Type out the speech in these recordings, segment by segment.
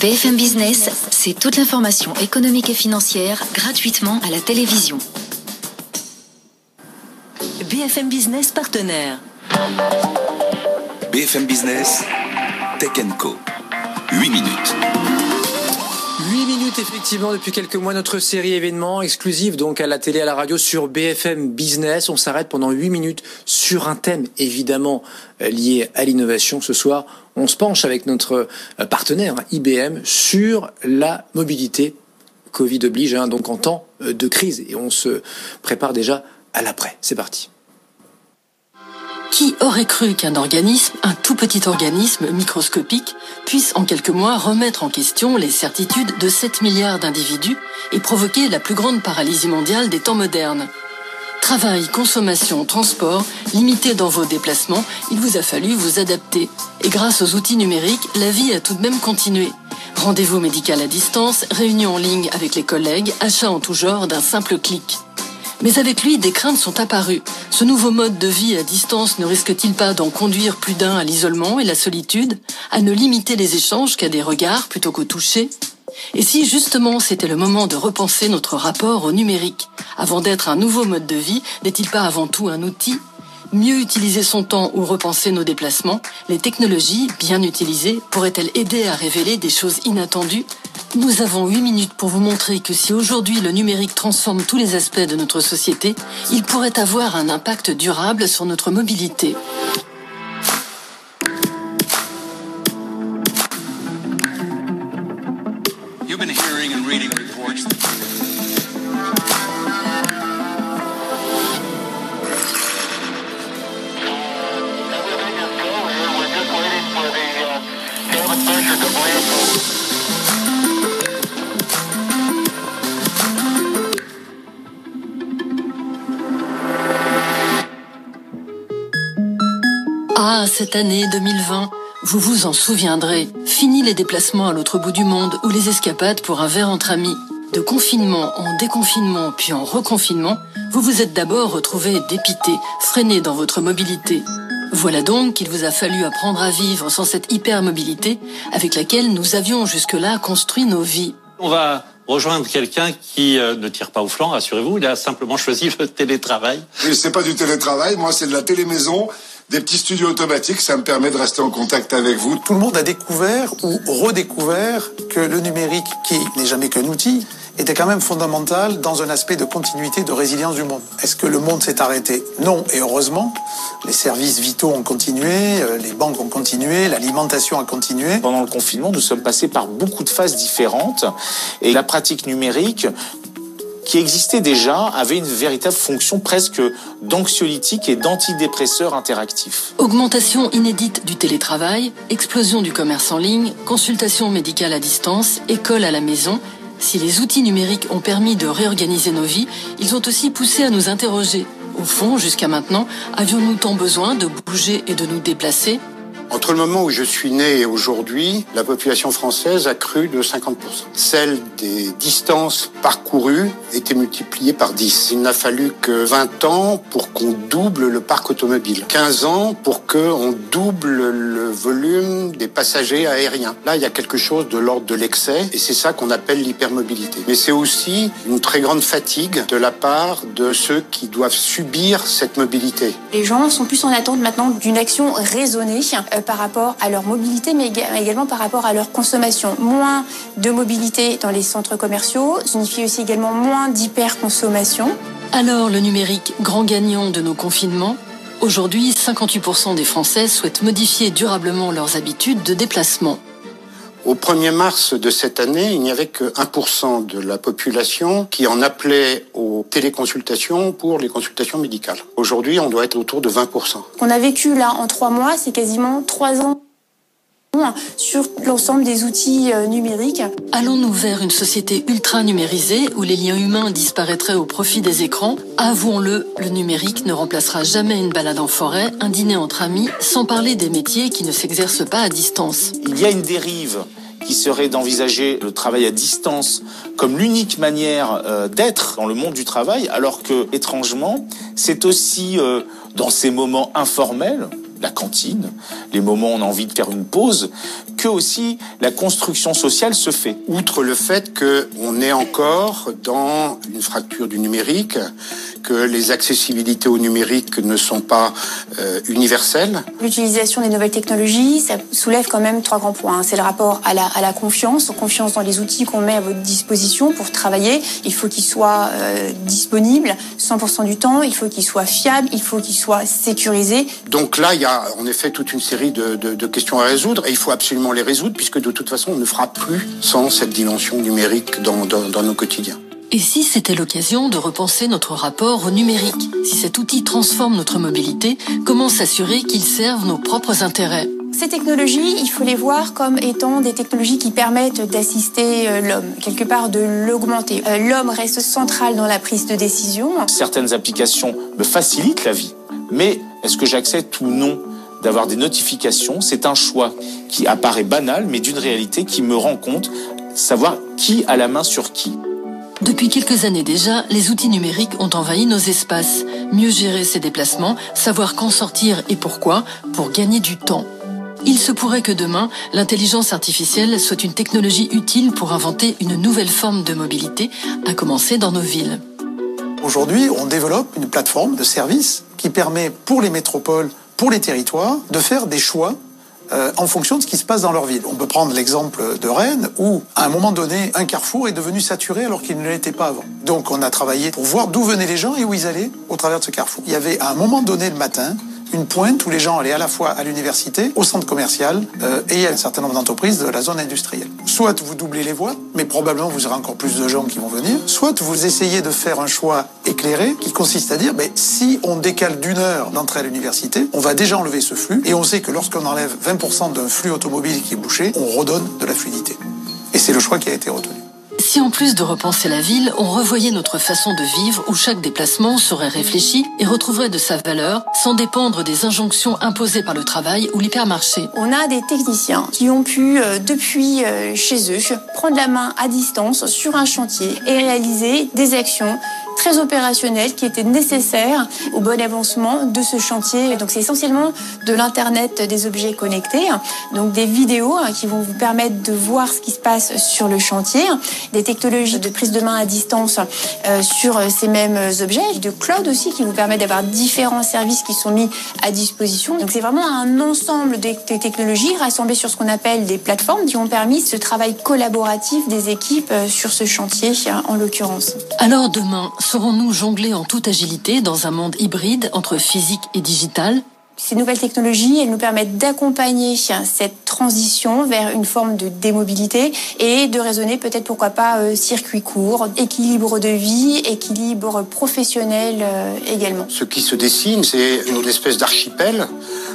BFM Business, c'est toute l'information économique et financière gratuitement à la télévision. BFM Business partenaire. BFM Business, Tech Co. 8 minutes. 8 minutes effectivement depuis quelques mois notre série événement exclusive donc à la télé à la radio sur BFM Business. On s'arrête pendant 8 minutes sur un thème évidemment euh, lié à l'innovation. Ce soir on se penche avec notre euh, partenaire IBM sur la mobilité Covid oblige hein, donc en temps euh, de crise. Et on se prépare déjà à l'après. C'est parti qui aurait cru qu'un organisme, un tout petit organisme microscopique, puisse en quelques mois remettre en question les certitudes de 7 milliards d'individus et provoquer la plus grande paralysie mondiale des temps modernes? Travail, consommation, transport, limité dans vos déplacements, il vous a fallu vous adapter. Et grâce aux outils numériques, la vie a tout de même continué. Rendez-vous médical à distance, réunion en ligne avec les collègues, achat en tout genre d'un simple clic. Mais avec lui, des craintes sont apparues. Ce nouveau mode de vie à distance ne risque-t-il pas d'en conduire plus d'un à l'isolement et la solitude, à ne limiter les échanges qu'à des regards plutôt qu'au toucher? Et si justement c'était le moment de repenser notre rapport au numérique Avant d'être un nouveau mode de vie, n'est-il pas avant tout un outil? Mieux utiliser son temps ou repenser nos déplacements, les technologies, bien utilisées, pourraient-elles aider à révéler des choses inattendues? Nous avons 8 minutes pour vous montrer que si aujourd'hui le numérique transforme tous les aspects de notre société, il pourrait avoir un impact durable sur notre mobilité. Cette année 2020, vous vous en souviendrez. Fini les déplacements à l'autre bout du monde ou les escapades pour un verre entre amis. De confinement en déconfinement puis en reconfinement, vous vous êtes d'abord retrouvé dépité, freiné dans votre mobilité. Voilà donc qu'il vous a fallu apprendre à vivre sans cette hypermobilité avec laquelle nous avions jusque-là construit nos vies. On va rejoindre quelqu'un qui euh, ne tire pas au flanc, rassurez-vous, il a simplement choisi le télétravail. Oui, c'est pas du télétravail, moi c'est de la télémaison des petits studios automatiques, ça me permet de rester en contact avec vous. Tout le monde a découvert ou redécouvert que le numérique, qui n'est jamais qu'un outil, était quand même fondamental dans un aspect de continuité, de résilience du monde. Est-ce que le monde s'est arrêté? Non, et heureusement. Les services vitaux ont continué, euh, les banques ont continué, l'alimentation a continué. Pendant le confinement, nous sommes passés par beaucoup de phases différentes et la pratique numérique qui existait déjà avait une véritable fonction presque d'anxiolytique et d'antidépresseur interactif. Augmentation inédite du télétravail, explosion du commerce en ligne, consultation médicale à distance, école à la maison. Si les outils numériques ont permis de réorganiser nos vies, ils ont aussi poussé à nous interroger. Au fond, jusqu'à maintenant, avions-nous tant besoin de bouger et de nous déplacer entre le moment où je suis né et aujourd'hui, la population française a cru de 50%. Celle des distances parcourues était multipliée par 10. Il n'a fallu que 20 ans pour qu'on double le parc automobile. 15 ans pour qu'on double le volume des passagers aériens. Là, il y a quelque chose de l'ordre de l'excès et c'est ça qu'on appelle l'hypermobilité. Mais c'est aussi une très grande fatigue de la part de ceux qui doivent subir cette mobilité. Les gens sont plus en attente maintenant d'une action raisonnée euh, par rapport à leur mobilité, mais également par rapport à leur consommation. Moins de mobilité dans les centres commerciaux signifie aussi également moins d'hyperconsommation. Alors, le numérique, grand gagnant de nos confinements Aujourd'hui, 58% des Français souhaitent modifier durablement leurs habitudes de déplacement. Au 1er mars de cette année, il n'y avait que 1% de la population qui en appelait aux téléconsultations pour les consultations médicales. Aujourd'hui, on doit être autour de 20%. Qu'on a vécu là en trois mois, c'est quasiment trois ans sur l'ensemble des outils euh, numériques. Allons-nous vers une société ultra numérisée où les liens humains disparaîtraient au profit des écrans? Avouons-le, le numérique ne remplacera jamais une balade en forêt, un dîner entre amis, sans parler des métiers qui ne s'exercent pas à distance. Il y a une dérive qui serait d'envisager le travail à distance comme l'unique manière euh, d'être dans le monde du travail, alors que, étrangement, c'est aussi euh, dans ces moments informels la cantine, les moments où on a envie de faire une pause, que aussi la construction sociale se fait. Outre le fait qu'on est encore dans une fracture du numérique, que les accessibilités au numérique ne sont pas euh, universelles. L'utilisation des nouvelles technologies, ça soulève quand même trois grands points. C'est le rapport à la, à la confiance, confiance dans les outils qu'on met à votre disposition pour travailler. Il faut qu'ils soient euh, disponibles 100% du temps, il faut qu'ils soient fiables, il faut qu'ils soient sécurisés. Donc là, il y a en effet toute une série de, de, de questions à résoudre et il faut absolument les résoudre puisque de toute façon, on ne fera plus sans cette dimension numérique dans, dans, dans nos quotidiens. Et si c'était l'occasion de repenser notre rapport au numérique Si cet outil transforme notre mobilité, comment s'assurer qu'il serve nos propres intérêts? Ces technologies, il faut les voir comme étant des technologies qui permettent d'assister euh, l'homme, quelque part de l'augmenter. Euh, l'homme reste central dans la prise de décision. Certaines applications me facilitent la vie, mais est-ce que j'accepte ou non d'avoir des notifications? C'est un choix qui apparaît banal, mais d'une réalité qui me rend compte, savoir qui a la main sur qui. Depuis quelques années déjà, les outils numériques ont envahi nos espaces. Mieux gérer ses déplacements, savoir quand sortir et pourquoi, pour gagner du temps. Il se pourrait que demain, l'intelligence artificielle soit une technologie utile pour inventer une nouvelle forme de mobilité, à commencer dans nos villes. Aujourd'hui, on développe une plateforme de services qui permet pour les métropoles, pour les territoires, de faire des choix euh, en fonction de ce qui se passe dans leur ville. On peut prendre l'exemple de Rennes où, à un moment donné, un carrefour est devenu saturé alors qu'il ne l'était pas avant. Donc on a travaillé pour voir d'où venaient les gens et où ils allaient au travers de ce carrefour. Il y avait à un moment donné le matin une pointe où les gens allaient à la fois à l'université, au centre commercial euh, et à un certain nombre d'entreprises de la zone industrielle. Soit vous doublez les voies, mais probablement vous aurez encore plus de gens qui vont venir. Soit vous essayez de faire un choix éclairé qui consiste à dire, mais si on décale d'une heure d'entrée à l'université, on va déjà enlever ce flux et on sait que lorsqu'on enlève 20% d'un flux automobile qui est bouché, on redonne de la fluidité. Et c'est le choix qui a été retenu. Si en plus de repenser la ville, on revoyait notre façon de vivre où chaque déplacement serait réfléchi et retrouverait de sa valeur sans dépendre des injonctions imposées par le travail ou l'hypermarché. On a des techniciens qui ont pu, euh, depuis euh, chez eux, prendre la main à distance sur un chantier et réaliser des actions très opérationnelles qui étaient nécessaires au bon avancement de ce chantier. Donc c'est essentiellement de l'Internet des objets connectés, donc des vidéos hein, qui vont vous permettre de voir ce qui se passe sur le chantier, des technologies de prise de main à distance euh, sur ces mêmes objets, de cloud aussi qui vous permet d'avoir différents services qui sont mis à disposition. Donc c'est vraiment un ensemble de technologies rassemblées sur ce qu'on appelle des plateformes qui ont permis ce travail collaboratif des équipes euh, sur ce chantier en l'occurrence. Alors demain, saurons-nous jongler en toute agilité dans un monde hybride entre physique et digital? Ces nouvelles technologies, elles nous permettent d'accompagner cette transition vers une forme de démobilité et de raisonner peut-être pourquoi pas euh, circuit court, équilibre de vie, équilibre professionnel euh, également. Ce qui se dessine, c'est une espèce d'archipel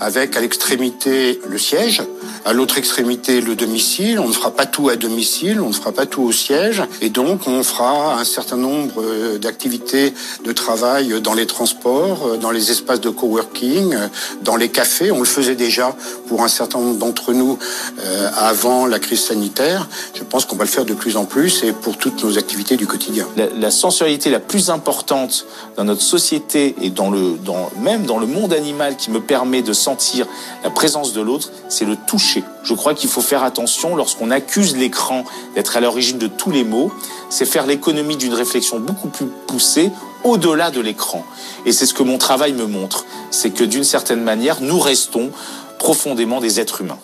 avec à l'extrémité le siège, à l'autre extrémité le domicile. On ne fera pas tout à domicile, on ne fera pas tout au siège, et donc on fera un certain nombre euh, d'activités de travail dans les transports, dans les espaces de coworking, dans les cafés. On le faisait déjà pour un certain nombre d'entre nous euh, avant la crise sanitaire. Je pense qu'on va le faire de plus en plus et pour toutes nos activités du quotidien. La, la sensorialité la plus importante dans notre société et dans le, même dans le monde animal qui me permet de sentir la présence de l'autre, c'est le toucher. Je crois qu'il faut faire attention lorsqu'on accuse l'écran d'être à l'origine de tous les maux, c'est faire l'économie d'une réflexion beaucoup plus poussée au-delà de l'écran. Et c'est ce que mon travail me montre, c'est que d'une certaine manière, nous restons profondément des êtres humains.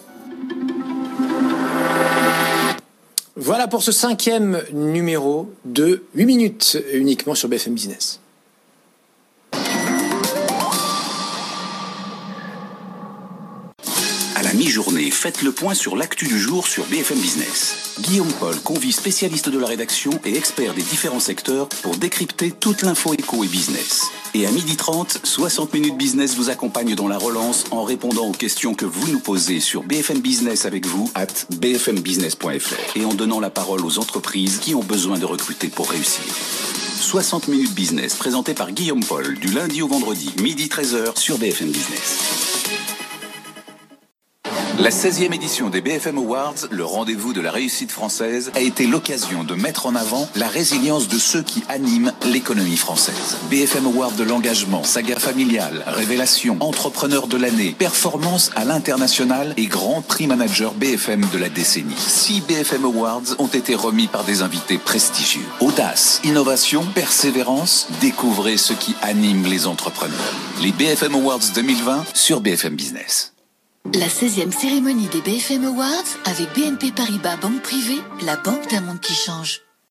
Voilà pour ce cinquième numéro de 8 minutes uniquement sur BFM Business. Mi-journée, faites le point sur l'actu du jour sur BFM Business. Guillaume Paul convie spécialistes de la rédaction et experts des différents secteurs pour décrypter toute l'info éco et business. Et à 12h30, 60 minutes business vous accompagne dans la relance en répondant aux questions que vous nous posez sur BFM Business avec vous at bfmbusiness.fr et en donnant la parole aux entreprises qui ont besoin de recruter pour réussir. 60 minutes business présenté par Guillaume Paul du lundi au vendredi, midi 13h sur BFM Business. La 16e édition des BFM Awards, le rendez-vous de la réussite française, a été l'occasion de mettre en avant la résilience de ceux qui animent l'économie française. BFM Awards de l'engagement, saga familiale, révélation, entrepreneur de l'année, performance à l'international et grand prix manager BFM de la décennie. Six BFM Awards ont été remis par des invités prestigieux. Audace, innovation, persévérance, découvrez ce qui anime les entrepreneurs. Les BFM Awards 2020 sur BFM Business. La 16e cérémonie des BFM Awards avec BNP Paribas Banque Privée, la banque d'un monde qui change.